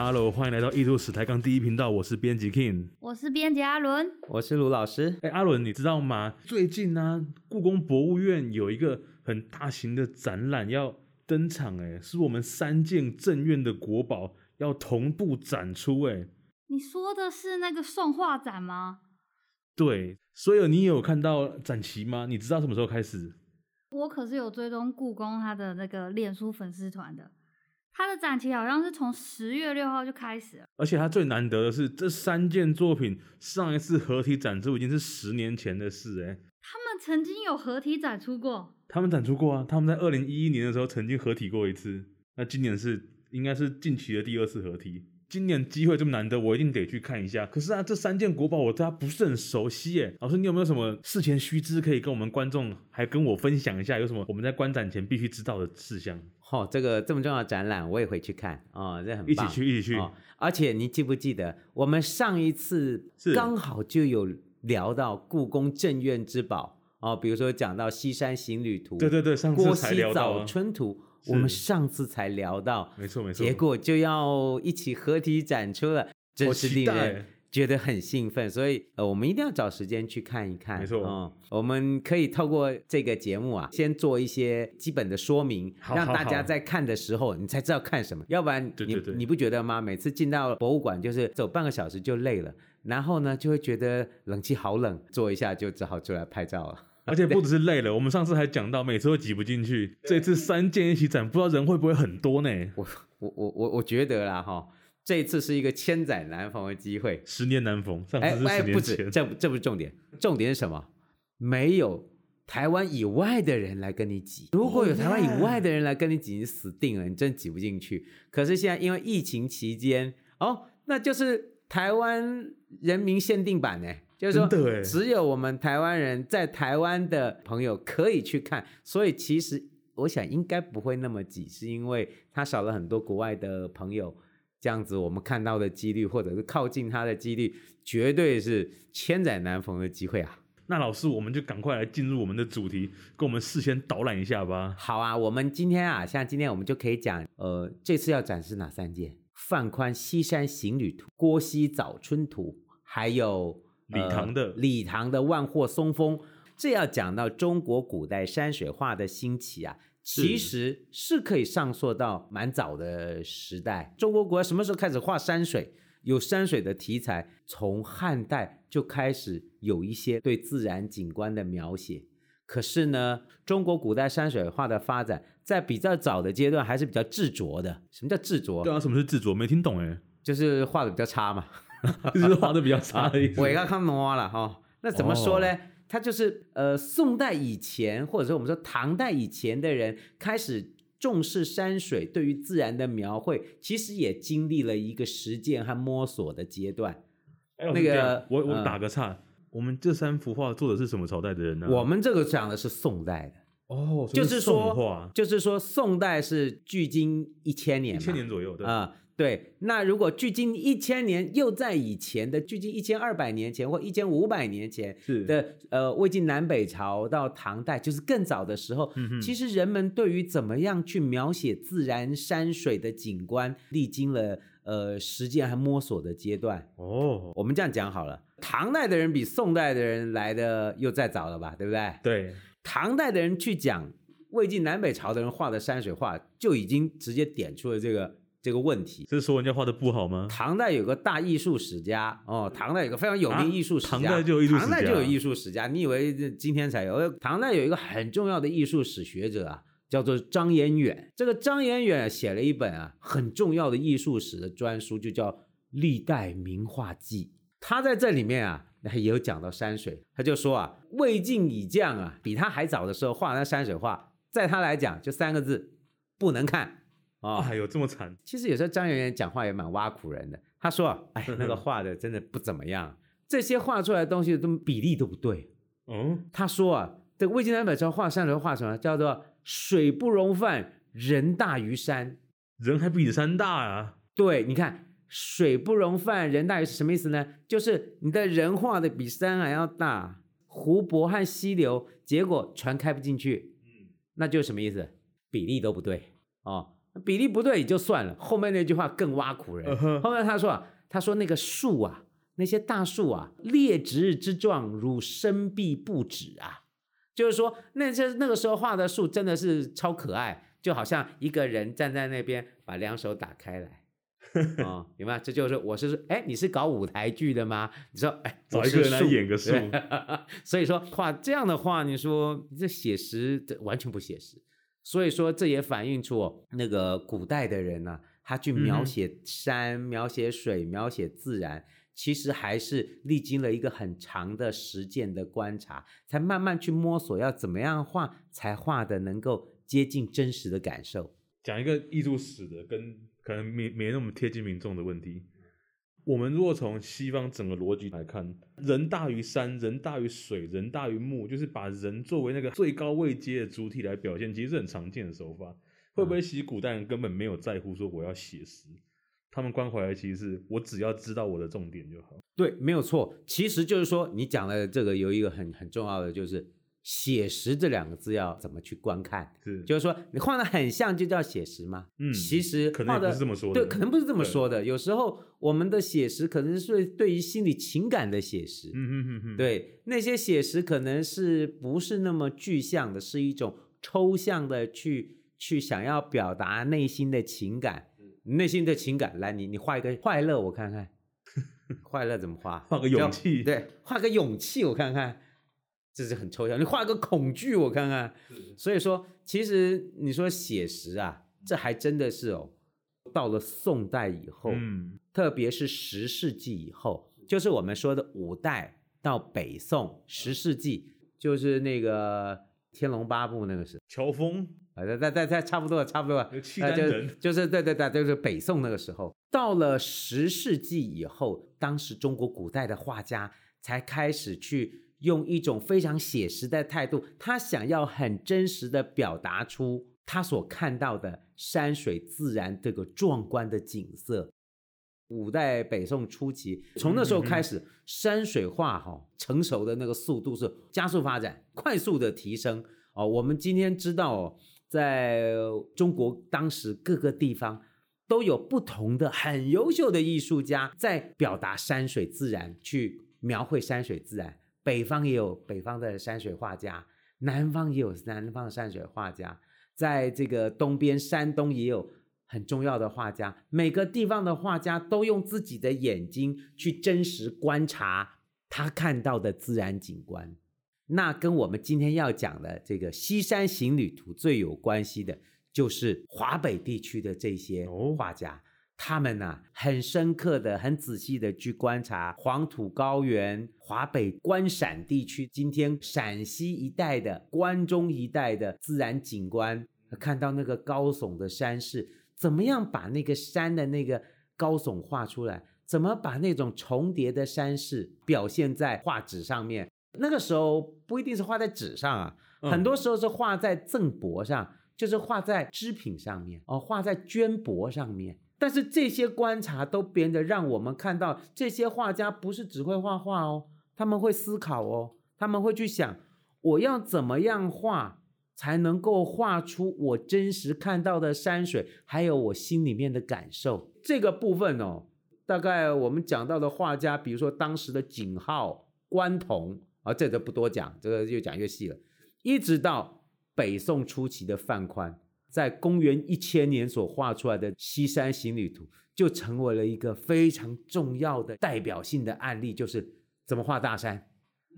Hello，欢迎来到艺术史台港第一频道，我是编辑 King，我是编辑阿伦，我是卢老师。哎，阿伦，你知道吗？最近呢、啊，故宫博物院有一个很大型的展览要登场，哎，是我们三件正院的国宝要同步展出，哎，你说的是那个宋画展吗？对，所以你有看到展期吗？你知道什么时候开始？我可是有追踪故宫他的那个脸书粉丝团的。他的展期好像是从十月六号就开始了，而且他最难得的是，这三件作品上一次合体展出已经是十年前的事哎。他们曾经有合体展出过？他们展出过啊，他们在二零一一年的时候曾经合体过一次，那今年是应该是近期的第二次合体。今年机会这么难得，我一定得去看一下。可是啊，这三件国宝我对它不是很熟悉耶。老师，你有没有什么事前须知可以跟我们观众，还跟我分享一下？有什么我们在观展前必须知道的事项？哦，这个这么重要的展览，我也会去看啊、哦，这很棒。一起去，一起去、哦。而且你记不记得，我们上一次刚好就有聊到故宫镇院之宝哦，比如说讲到《西山行旅图》，对对对，上次才聊到《郭熙早春图》。我们上次才聊到，没错没错，结果就要一起合体展出了，真是令人觉得很兴奋。所以呃，我们一定要找时间去看一看。没错，嗯，我们可以透过这个节目啊，先做一些基本的说明，好好好，让大家在看的时候你才知道看什么。要不然你你不觉得吗？每次进到博物馆就是走半个小时就累了，然后呢就会觉得冷气好冷，坐一下就只好出来拍照了。而且 不只是累了，我们上次还讲到每次都挤不进去，这次三件一起展，不知道人会不会很多呢？我我我我我觉得啦哈，这一次是一个千载难逢的机会，十年难逢。上次是十年前。哎，哎，不止，这这不是重点，重点是什么？没有台湾以外的人来跟你挤。如果有台湾以外的人来跟你挤，你死定了，你真挤不进去。可是现在因为疫情期间，哦，那就是台湾人民限定版呢。就是说，只有我们台湾人在台湾的朋友可以去看，所以其实我想应该不会那么挤，是因为他少了很多国外的朋友，这样子我们看到的几率或者是靠近他的几率，绝对是千载难逢的机会啊！那老师，我们就赶快来进入我们的主题，跟我们事先导览一下吧。好啊，我们今天啊，像今天我们就可以讲，呃，这次要展示哪三件？范宽《西山行旅图》、《郭熙早春图》，还有。李唐的、呃、李唐的万壑松风，这要讲到中国古代山水画的兴起啊，其实是可以上溯到蛮早的时代。中国国什么时候开始画山水？有山水的题材，从汉代就开始有一些对自然景观的描写。可是呢，中国古代山水画的发展，在比较早的阶段还是比较稚拙的。什么叫稚拙？对啊，什么是稚拙？没听懂哎，就是画的比较差嘛。就是画的比较差的意思。我要看懂了哈，那怎么说呢？他、哦、就是呃，宋代以前，或者说我们说唐代以前的人开始重视山水，对于自然的描绘，其实也经历了一个实践和摸索的阶段。哎、那个，我我打个岔、嗯，我们这三幅画做的是什么朝代的人呢？我们这个讲的是宋代的哦，就是说，就是说宋代是距今一千年，一千年左右，对啊。嗯对，那如果距今一千年，又在以前的距今一千二百年前或一千五百年前的呃魏晋南北朝到唐代，就是更早的时候，嗯，其实人们对于怎么样去描写自然山水的景观，历经了呃实践和摸索的阶段。哦，我们这样讲好了，唐代的人比宋代的人来的又再早了吧？对不对？对，唐代的人去讲魏晋南北朝的人画的山水画，就已经直接点出了这个。这个问题，这是说人家画的不好吗？唐代有个大艺术史家哦，唐代有个非常有名艺术史家，啊、唐代就有艺术史家，唐代就有艺术史家。你以为今天才有？唐代有一个很重要的艺术史学者啊，叫做张彦远。这个张彦远写了一本啊很重要的艺术史的专书，就叫《历代名画记》。他在这里面啊，也有讲到山水。他就说啊，魏晋以降啊，比他还早的时候画那山水画，在他来讲就三个字：不能看。哦，还有这么惨？其实有时候张媛媛讲话也蛮挖苦人的。他说：“哎，那个 画的真的不怎么样，这些画出来的东西都比例都不对。”嗯，他说啊，这个魏晋南北朝画山水画什么叫做“水不容泛，人大于山”，人还比山大啊？对，你看“水不容泛，人大于”是什么意思呢？就是你的人画的比山还要大，湖泊和溪流，结果船开不进去。嗯，那就什么意思？比例都不对哦。比例不对也就算了，后面那句话更挖苦人。Uh huh. 后面他说啊，他说那个树啊，那些大树啊，列直之状，如生臂不止啊。就是说，那些那个时候画的树真的是超可爱，就好像一个人站在那边，把两手打开来，哦，明白？这就是我是说，哎，你是搞舞台剧的吗？你说，哎，找一个人来演个树，所以说画这样的话，你说这写实，这完全不写实。所以说，这也反映出那个古代的人呢、啊，他去描写山、嗯、描写水、描写自然。其实还是历经了一个很长的实践的观察，才慢慢去摸索要怎么样画才画的能够接近真实的感受。讲一个艺术史的，跟可能没没那么贴近民众的问题。我们如果从西方整个逻辑来看，人大于山，人大于水，人大于木，就是把人作为那个最高位阶的主体来表现，其实是很常见的手法。会不会其实古代人根本没有在乎说我要写实？他们关怀的其实是我只要知道我的重点就好。对，没有错。其实就是说，你讲的这个有一个很很重要的，就是写实这两个字要怎么去观看。是，就是说你画的很像就叫写实吗？嗯，其实可能不是这么说的。对，可能不是这么说的。有时候我们的写实可能是对于心理情感的写实。嗯嗯嗯嗯。对，那些写实可能是不是那么具象的，是一种抽象的去去想要表达内心的情感。内心的情感，来，你你画一个快乐，我看看，快乐怎么画？画个勇气，对，画个勇气，我看看，这是很抽象。你画个恐惧，我看看。所以说，其实你说写实啊，这还真的是哦。到了宋代以后，嗯，特别是十世纪以后，就是我们说的五代到北宋十世纪，就是那个《天龙八部》那个时候，乔峰。在在在在差不多了，差不多了。契丹人、呃、就，就是对对对，就是北宋那个时候，到了十世纪以后，当时中国古代的画家才开始去用一种非常写实的态度，他想要很真实的表达出他所看到的山水自然这个壮观的景色。五代北宋初期，从那时候开始，嗯、山水画哈成熟的那个速度是加速发展，快速的提升哦。我们今天知道哦。在中国当时各个地方都有不同的很优秀的艺术家在表达山水自然，去描绘山水自然。北方也有北方的山水画家，南方也有南方的山水画家，在这个东边山东也有很重要的画家。每个地方的画家都用自己的眼睛去真实观察他看到的自然景观。那跟我们今天要讲的这个《西山行旅图》最有关系的，就是华北地区的这些画家，哦、他们呢、啊、很深刻的、很仔细的去观察黄土高原、华北关陕地区，今天陕西一带的关中一带的自然景观，看到那个高耸的山势，怎么样把那个山的那个高耸画出来？怎么把那种重叠的山势表现在画纸上面？那个时候不一定是画在纸上啊，很多时候是画在赠帛上，就是画在织品上面哦，画在绢帛上面。但是这些观察都变得让我们看到，这些画家不是只会画画哦，他们会思考哦，他们会去想，我要怎么样画才能够画出我真实看到的山水，还有我心里面的感受。这个部分哦，大概我们讲到的画家，比如说当时的景浩、关同。啊、这就不多讲，这个越讲越细了。一直到北宋初期的范宽，在公元一千年所画出来的《西山行旅图》，就成为了一个非常重要的代表性的案例，就是怎么画大山，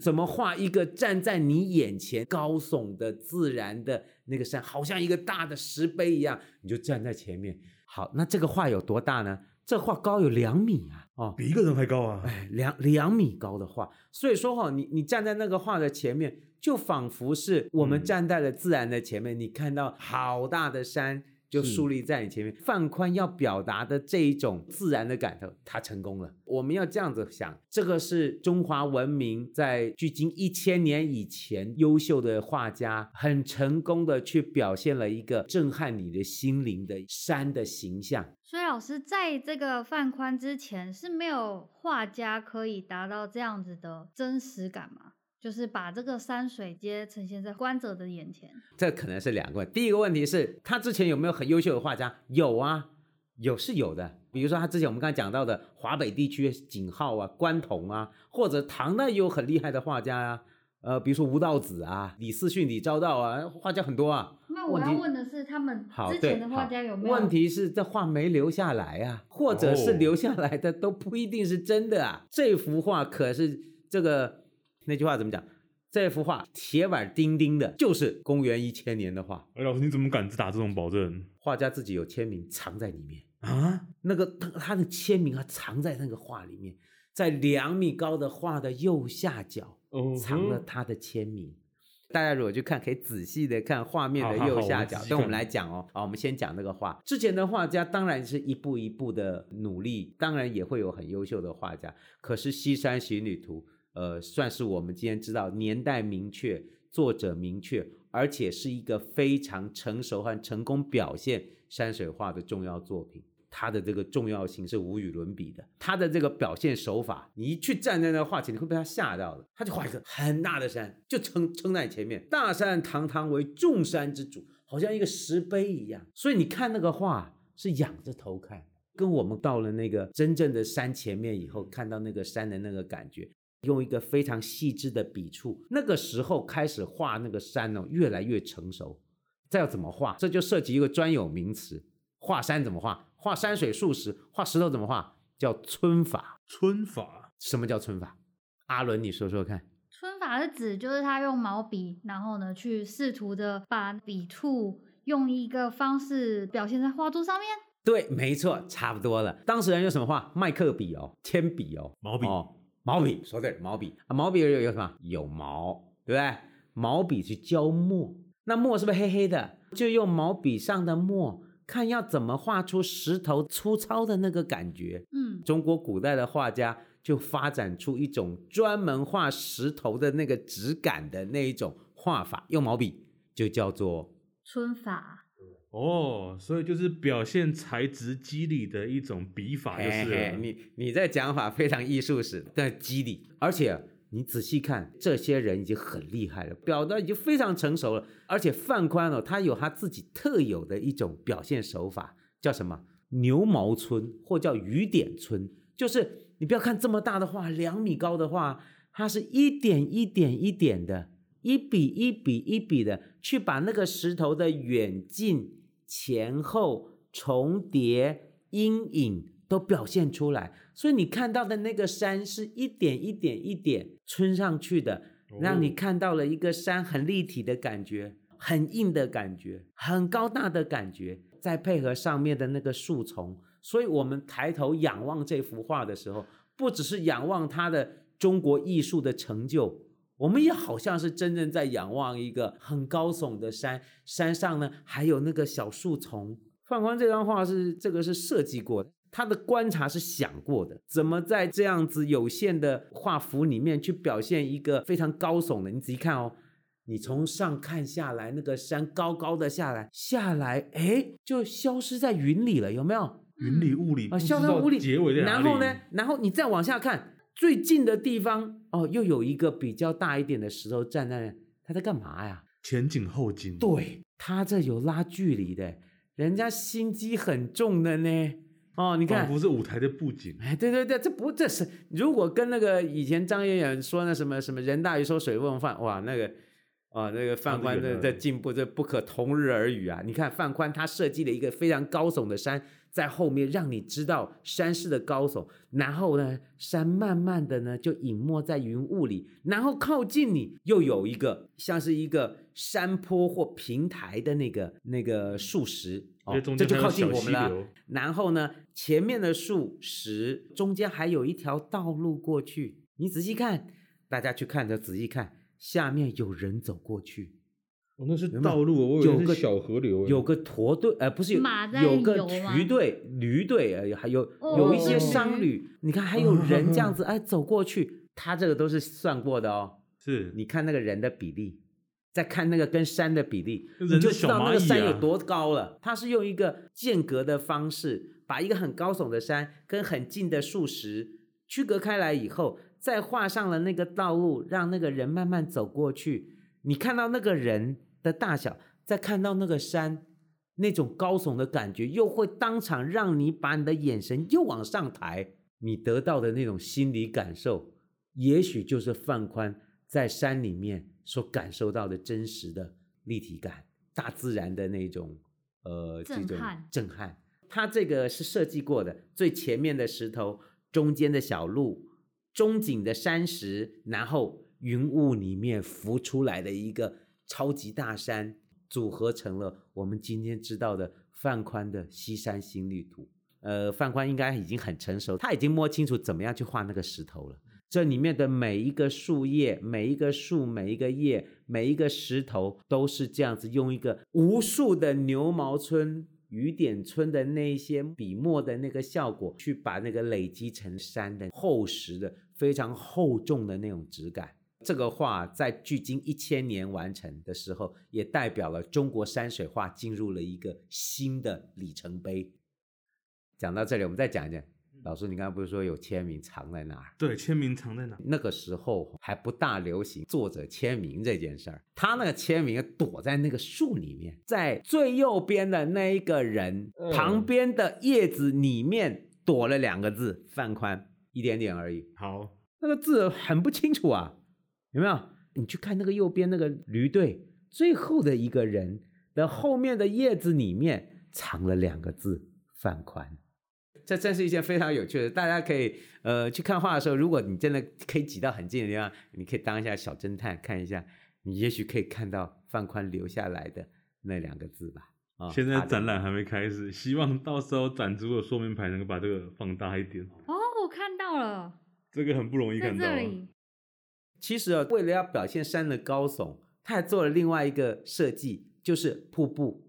怎么画一个站在你眼前高耸的自然的那个山，好像一个大的石碑一样，你就站在前面。好，那这个画有多大呢？这画高有两米啊！哦，比一个人还高啊！哎，两两米高的画，所以说哈，你你站在那个画的前面，就仿佛是我们站在了自然的前面，嗯、你看到好大的山。就树立在你前面，是范宽要表达的这一种自然的感受，他成功了。我们要这样子想，这个是中华文明在距今一千年以前，优秀的画家很成功的去表现了一个震撼你的心灵的山的形象。所以老师在这个范宽之前是没有画家可以达到这样子的真实感吗？就是把这个山水街呈现在观者的眼前。这可能是两个问题。第一个问题是他之前有没有很优秀的画家？有啊，有是有的。比如说他之前我们刚才讲到的华北地区景浩啊、关同啊，或者唐代也有很厉害的画家啊。呃，比如说吴道子啊、李思训、李昭道啊，画家很多啊。那我要问的是，他们之前的画家有没有？问题是这画没留下来啊，或者是留下来的都不一定是真的啊。哦、这幅画可是这个那句话怎么讲？这幅画铁板钉钉的，就是公元一千年的画。哎，老师你怎么敢打这种保证？画家自己有签名藏在里面啊，那个他他的签名啊藏在那个画里面，在两米高的画的右下角。藏了他的签名，大家如果去看，可以仔细的看画面的右下角。等我们来讲哦，好，我们先讲那个画。之前的画家当然是一步一步的努力，当然也会有很优秀的画家。可是《西山行旅图》呃，算是我们今天知道年代明确、作者明确，而且是一个非常成熟和成功表现山水画的重要作品。它的这个重要性是无与伦比的，它的这个表现手法，你一去站在那画前，你会被他吓到的。他就画一个很大的山，就撑撑在前面，大山堂堂为众山之主，好像一个石碑一样。所以你看那个画是仰着头看，跟我们到了那个真正的山前面以后，看到那个山的那个感觉，用一个非常细致的笔触，那个时候开始画那个山哦，越来越成熟。再要怎么画？这就涉及一个专有名词，画山怎么画？画山水树石，画石头怎么画？叫皴法。皴法？什么叫皴法？阿伦，你说说看。皴法是指就是他用毛笔，然后呢去试图的把笔触用一个方式表现在画作上面。对，没错，差不多了。当时人用什么画？麦克笔哦，铅笔哦，毛笔哦，毛笔。说对，毛笔啊，毛笔有有什么？有毛，对不对？毛笔去浇墨，那墨是不是黑黑的？就用毛笔上的墨。看要怎么画出石头粗糙的那个感觉，嗯，中国古代的画家就发展出一种专门画石头的那个质感的那一种画法，用毛笔就叫做皴法。哦，所以就是表现材质肌理的一种笔法，就是你你在讲法非常艺术史的肌理，而且。你仔细看，这些人已经很厉害了，表达已经非常成熟了。而且范宽哦，他有他自己特有的一种表现手法，叫什么牛毛村，或叫雨点村。就是你不要看这么大的画，两米高的画，它是一点一点一点的，一笔一笔一笔的去把那个石头的远近、前后、重叠、阴影。都表现出来，所以你看到的那个山是一点一点一点皴上去的，让你看到了一个山很立体的感觉，很硬的感觉，很高大的感觉，再配合上面的那个树丛，所以我们抬头仰望这幅画的时候，不只是仰望它的中国艺术的成就，我们也好像是真正在仰望一个很高耸的山，山上呢还有那个小树丛。范宽这张画是这个是设计过的。他的观察是想过的，怎么在这样子有限的画幅里面去表现一个非常高耸的？你仔细看哦，你从上看下来，那个山高高的下来，下来，哎，就消失在云里了，有没有？云里雾里啊，消失在雾里。结尾？然后呢？然后你再往下看，最近的地方哦，又有一个比较大一点的石头站在那，他在干嘛呀？前景后景。对，他这有拉距离的，人家心机很重的呢。哦，你看，不是舞台的布景，哎，对对对，这不这是如果跟那个以前张远远说那什么什么人大于说水问饭，哇，那个，啊，那个范宽的在进步，这不可同日而语啊！你看范宽他设计了一个非常高耸的山在后面，让你知道山势的高耸，然后呢，山慢慢的呢就隐没在云雾里，然后靠近你又有一个像是一个山坡或平台的那个那个树石。哦，这就靠近我们了。然后呢，前面的树石中间还有一条道路过去。你仔细看，大家去看着，仔细看，下面有人走过去。哦，那是道路，有个小河流，有个驼队，呃，不是有，有个驴队，驴队，呃，还有有一些商旅。你看，还有人这样子哎走过去，他这个都是算过的哦。是，你看那个人的比例。再看那个跟山的比例，你就知道那个山有多高了。它是用一个间隔的方式，把一个很高耸的山跟很近的树石区隔开来以后，再画上了那个道路，让那个人慢慢走过去。你看到那个人的大小，再看到那个山，那种高耸的感觉，又会当场让你把你的眼神又往上抬。你得到的那种心理感受，也许就是范宽在山里面所感受到的真实的立体感，大自然的那种呃这种震撼。震撼。它这个是设计过的，最前面的石头，中间的小路，中景的山石，然后云雾里面浮出来的一个超级大山，组合成了我们今天知道的范宽的西山新绿图。呃，范宽应该已经很成熟，他已经摸清楚怎么样去画那个石头了。这里面的每一个树叶、每一个树、每一个叶、每一个石头，都是这样子用一个无数的牛毛村、雨点村的那些笔墨的那个效果，去把那个累积成山的厚实的、非常厚重的那种质感。这个画在距今一千年完成的时候，也代表了中国山水画进入了一个新的里程碑。讲到这里，我们再讲一讲。老师，你刚刚不是说有签名藏在哪儿？对，签名藏在哪儿？那个时候还不大流行作者签名这件事儿。他那个签名躲在那个树里面，在最右边的那一个人、嗯、旁边的叶子里面躲了两个字“范宽”，一点点而已。好，那个字很不清楚啊，有没有？你去看那个右边那个驴队最后的一个人的后面的叶子里面藏了两个字“范宽”。这真是一件非常有趣的，大家可以呃去看画的时候，如果你真的可以挤到很近的地方，你可以当一下小侦探，看一下，你也许可以看到范宽留下来的那两个字吧。啊、哦，现在展览还没开始，希望到时候展出的说明牌能够把这个放大一点。哦，我看到了，这个很不容易看到。这里。其实啊，为了要表现山的高耸，他还做了另外一个设计，就是瀑布。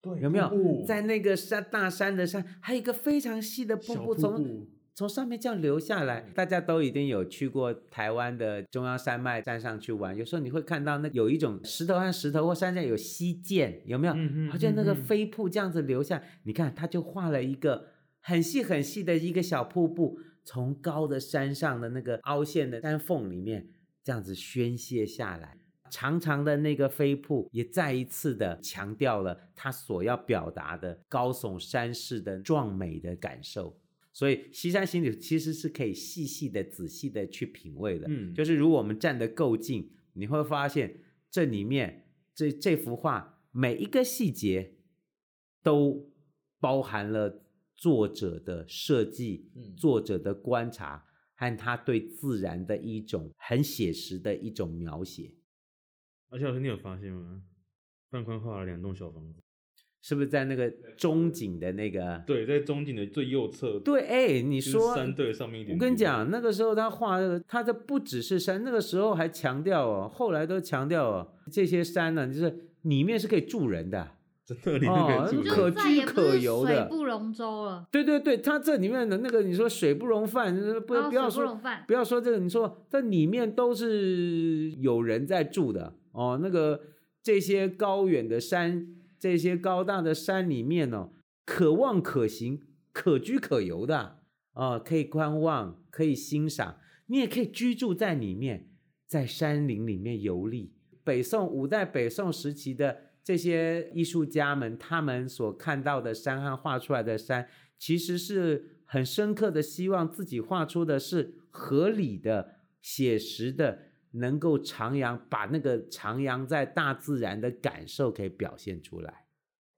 对，有没有在那个山大山的山，还有一个非常细的瀑布，从从上面这样流下来。大家都一定有去过台湾的中央山脉山上去玩，有时候你会看到那有一种石头和石头或山上有溪涧，有没有？好像那个飞瀑这样子流下，你看他就画了一个很细很细的一个小瀑布，从高的山上的那个凹陷的山缝里面这样子宣泄下来。长长的那个飞瀑也再一次的强调了他所要表达的高耸山势的壮美的感受，所以西山行旅其实是可以细细的、仔细的去品味的。嗯，就是如果我们站得够近，你会发现这里面这这幅画每一个细节都包含了作者的设计、嗯作者的观察和他对自然的一种很写实的一种描写。而且老师，你有发现吗？范宽画了两栋小房子，是不是在那个中景的那个？对，在中景的最右侧。对，哎，你说山对上面一点。我跟你讲，那个时候他画的，他这不只是山，那个时候还强调哦，后来都强调哦，这些山呢，就是里面是可以住人的，真的里面可以住人，可居可游的，水不容舟了。对对对，它这里面的那个，你说水不容饭，不不要说不要说这个，你说这里面都是有人在住的。哦，那个这些高远的山，这些高大的山里面哦，可望可行、可居可游的哦，可以观望，可以欣赏，你也可以居住在里面，在山林里面游历。北宋五代北宋时期的这些艺术家们，他们所看到的山和画出来的山，其实是很深刻的，希望自己画出的是合理的、写实的。能够徜徉，把那个徜徉在大自然的感受给表现出来。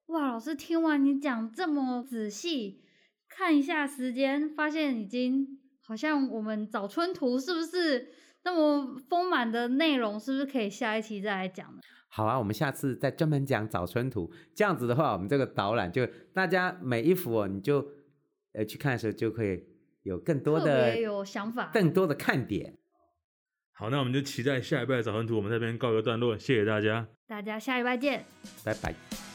哇，老师听完你讲这么仔细，看一下时间，发现已经好像我们早春图是不是那么丰满的内容？是不是可以下一期再来讲呢？好啊，我们下次再专门讲早春图。这样子的话，我们这个导览就大家每一幅哦，你就呃去看的时候就可以有更多的有想法，更多的看点。好，那我们就期待下一拜的早春图。我们这边告一个段落，谢谢大家，大家下一拜见，拜拜。